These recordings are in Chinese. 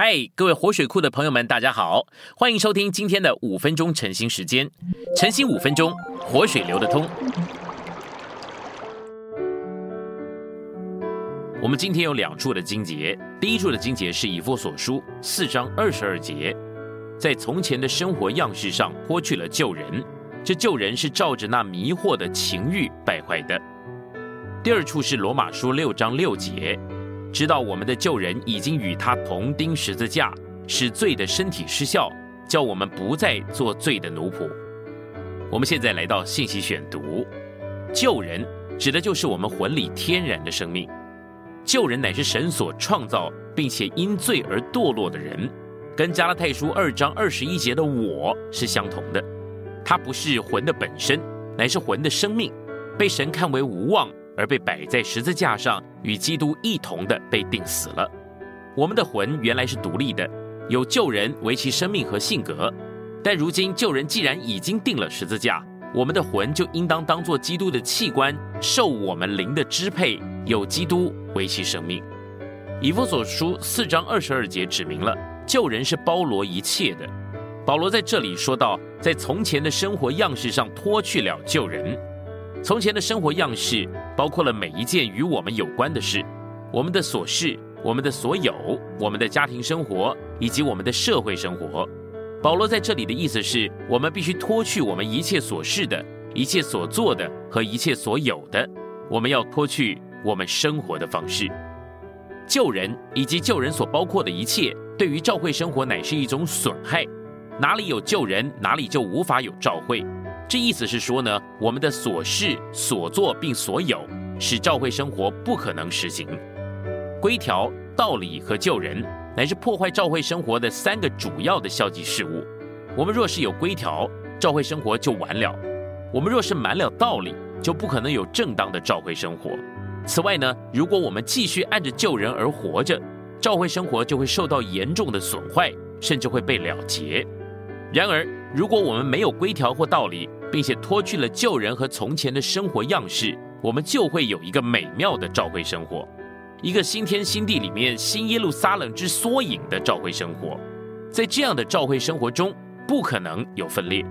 嗨，各位活水库的朋友们，大家好，欢迎收听今天的五分钟晨兴时间。晨兴五分钟，活水流得通。我们今天有两处的经节，第一处的经节是以弗所书四章二十二节，在从前的生活样式上脱去了旧人，这旧人是照着那迷惑的情欲败坏的。第二处是罗马书六章六节。知道我们的旧人已经与他同钉十字架，使罪的身体失效，叫我们不再做罪的奴仆。我们现在来到信息选读，旧人指的就是我们魂里天然的生命。旧人乃是神所创造，并且因罪而堕落的人，跟加拉太书二章二十一节的我是相同的。他不是魂的本身，乃是魂的生命，被神看为无望。而被摆在十字架上，与基督一同的被钉死了。我们的魂原来是独立的，有旧人为其生命和性格，但如今旧人既然已经定了十字架，我们的魂就应当当做基督的器官，受我们灵的支配，有基督为其生命。以弗所书四章二十二节指明了旧人是包罗一切的。保罗在这里说到，在从前的生活样式上脱去了旧人。从前的生活样式包括了每一件与我们有关的事，我们的琐事，我们的所有，我们的家庭生活以及我们的社会生活。保罗在这里的意思是我们必须脱去我们一切琐事的一切所做的和一切所有的，我们要脱去我们生活的方式。救人以及救人所包括的一切，对于教会生活乃是一种损害。哪里有救人，哪里就无法有教会。这意思是说呢，我们的所事所做并所有，使教会生活不可能实行。规条、道理和救人，乃是破坏教会生活的三个主要的消极事物。我们若是有规条，教会生活就完了；我们若是满了道理，就不可能有正当的教会生活。此外呢，如果我们继续按着救人而活着，教会生活就会受到严重的损坏，甚至会被了结。然而，如果我们没有规条或道理，并且脱去了旧人和从前的生活样式，我们就会有一个美妙的召会生活，一个新天新地里面新耶路撒冷之缩影的召会生活。在这样的召会生活中，不可能有分裂。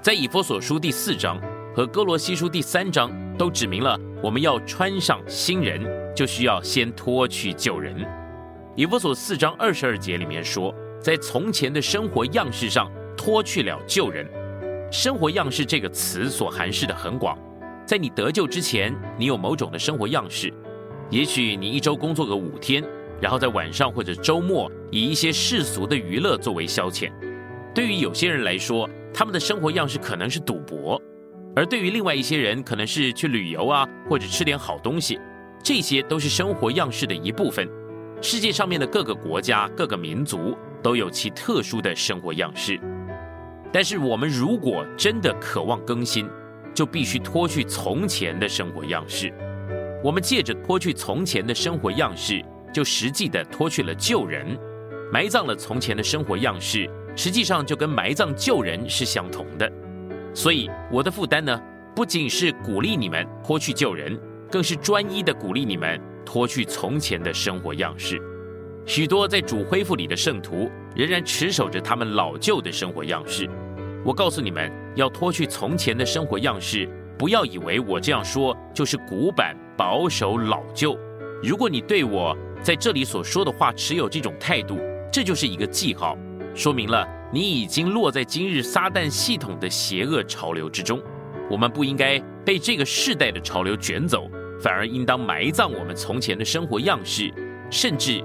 在以弗所书第四章和哥罗西书第三章都指明了，我们要穿上新人，就需要先脱去旧人。以弗所四章二十二节里面说，在从前的生活样式上脱去了旧人。生活样式这个词所含示的很广，在你得救之前，你有某种的生活样式。也许你一周工作个五天，然后在晚上或者周末以一些世俗的娱乐作为消遣。对于有些人来说，他们的生活样式可能是赌博；而对于另外一些人，可能是去旅游啊，或者吃点好东西。这些都是生活样式的一部分。世界上面的各个国家、各个民族都有其特殊的生活样式。但是我们如果真的渴望更新，就必须脱去从前的生活样式。我们借着脱去从前的生活样式，就实际的脱去了旧人，埋葬了从前的生活样式，实际上就跟埋葬旧人是相同的。所以我的负担呢，不仅是鼓励你们脱去旧人，更是专一的鼓励你们脱去从前的生活样式。许多在主恢复里的圣徒仍然持守着他们老旧的生活样式。我告诉你们，要脱去从前的生活样式。不要以为我这样说就是古板、保守、老旧。如果你对我在这里所说的话持有这种态度，这就是一个记号，说明了你已经落在今日撒旦系统的邪恶潮流之中。我们不应该被这个世代的潮流卷走，反而应当埋葬我们从前的生活样式，甚至。